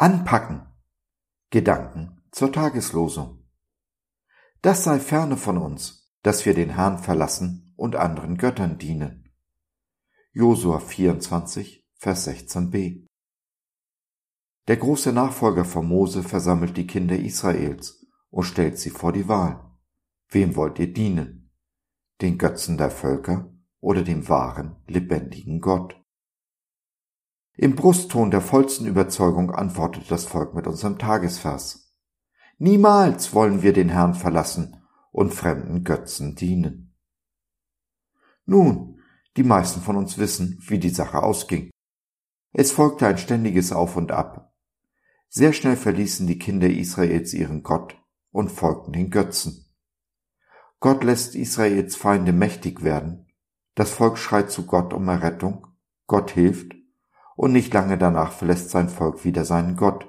Anpacken. Gedanken zur Tageslosung. Das sei ferne von uns, dass wir den Herrn verlassen und anderen Göttern dienen. Josua 24, Vers 16b. Der große Nachfolger von Mose versammelt die Kinder Israels und stellt sie vor die Wahl. Wem wollt ihr dienen? Den Götzen der Völker oder dem wahren, lebendigen Gott? Im Brustton der vollsten Überzeugung antwortet das Volk mit unserem Tagesvers. Niemals wollen wir den Herrn verlassen und fremden Götzen dienen. Nun, die meisten von uns wissen, wie die Sache ausging. Es folgte ein ständiges Auf und Ab. Sehr schnell verließen die Kinder Israels ihren Gott und folgten den Götzen. Gott lässt Israels Feinde mächtig werden, das Volk schreit zu Gott um Errettung, Gott hilft und nicht lange danach verlässt sein Volk wieder seinen Gott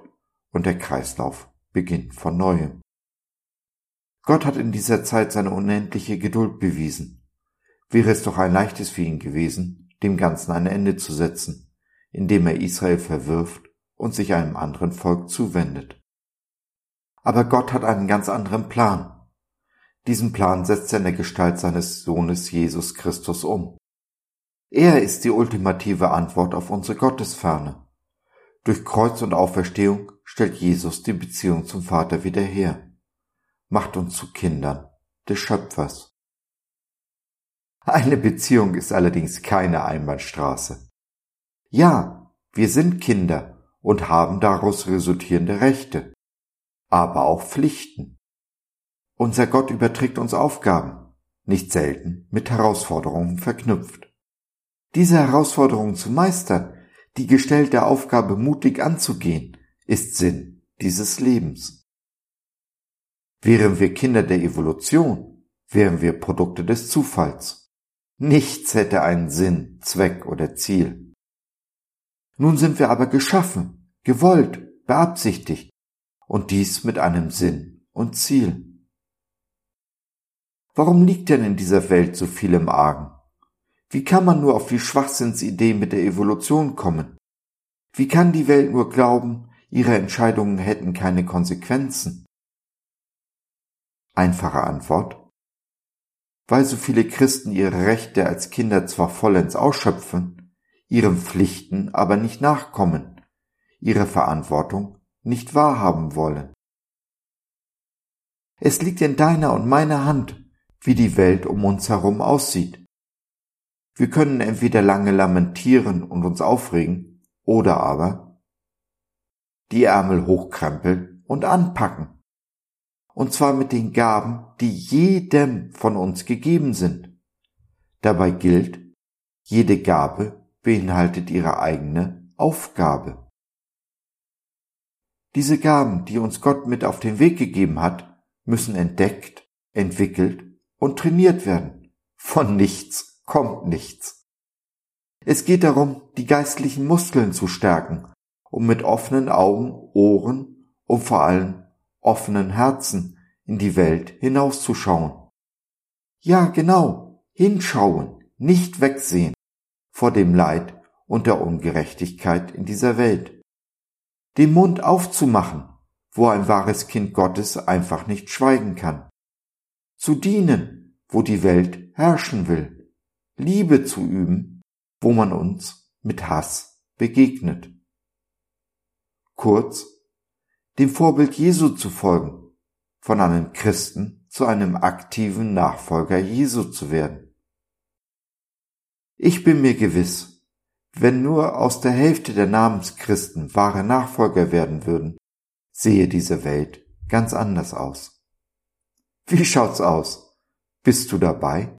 und der Kreislauf beginnt von neuem. Gott hat in dieser Zeit seine unendliche Geduld bewiesen. Wäre es doch ein leichtes für ihn gewesen, dem Ganzen ein Ende zu setzen, indem er Israel verwirft und sich einem anderen Volk zuwendet. Aber Gott hat einen ganz anderen Plan. Diesen Plan setzt er in der Gestalt seines Sohnes Jesus Christus um. Er ist die ultimative Antwort auf unsere Gottesferne. Durch Kreuz und Auferstehung stellt Jesus die Beziehung zum Vater wieder her, macht uns zu Kindern des Schöpfers. Eine Beziehung ist allerdings keine Einbahnstraße. Ja, wir sind Kinder und haben daraus resultierende Rechte, aber auch Pflichten. Unser Gott überträgt uns Aufgaben, nicht selten mit Herausforderungen verknüpft. Diese Herausforderung zu meistern, die gestellte Aufgabe mutig anzugehen, ist Sinn dieses Lebens. Wären wir Kinder der Evolution, wären wir Produkte des Zufalls. Nichts hätte einen Sinn, Zweck oder Ziel. Nun sind wir aber geschaffen, gewollt, beabsichtigt, und dies mit einem Sinn und Ziel. Warum liegt denn in dieser Welt so viel im Argen? Wie kann man nur auf die Schwachsinnsidee mit der Evolution kommen? Wie kann die Welt nur glauben, ihre Entscheidungen hätten keine Konsequenzen? Einfache Antwort. Weil so viele Christen ihre Rechte als Kinder zwar vollends ausschöpfen, ihren Pflichten aber nicht nachkommen, ihre Verantwortung nicht wahrhaben wollen. Es liegt in deiner und meiner Hand, wie die Welt um uns herum aussieht. Wir können entweder lange lamentieren und uns aufregen oder aber die Ärmel hochkrempeln und anpacken. Und zwar mit den Gaben, die jedem von uns gegeben sind. Dabei gilt, jede Gabe beinhaltet ihre eigene Aufgabe. Diese Gaben, die uns Gott mit auf den Weg gegeben hat, müssen entdeckt, entwickelt und trainiert werden. Von nichts kommt nichts. Es geht darum, die geistlichen Muskeln zu stärken, um mit offenen Augen, Ohren und vor allem offenen Herzen in die Welt hinauszuschauen. Ja, genau, hinschauen, nicht wegsehen vor dem Leid und der Ungerechtigkeit in dieser Welt. Den Mund aufzumachen, wo ein wahres Kind Gottes einfach nicht schweigen kann. Zu dienen, wo die Welt herrschen will Liebe zu üben, wo man uns mit Hass begegnet. Kurz, dem Vorbild Jesu zu folgen, von einem Christen zu einem aktiven Nachfolger Jesu zu werden. Ich bin mir gewiss, wenn nur aus der Hälfte der Namenschristen wahre Nachfolger werden würden, sehe diese Welt ganz anders aus. Wie schaut's aus? Bist du dabei?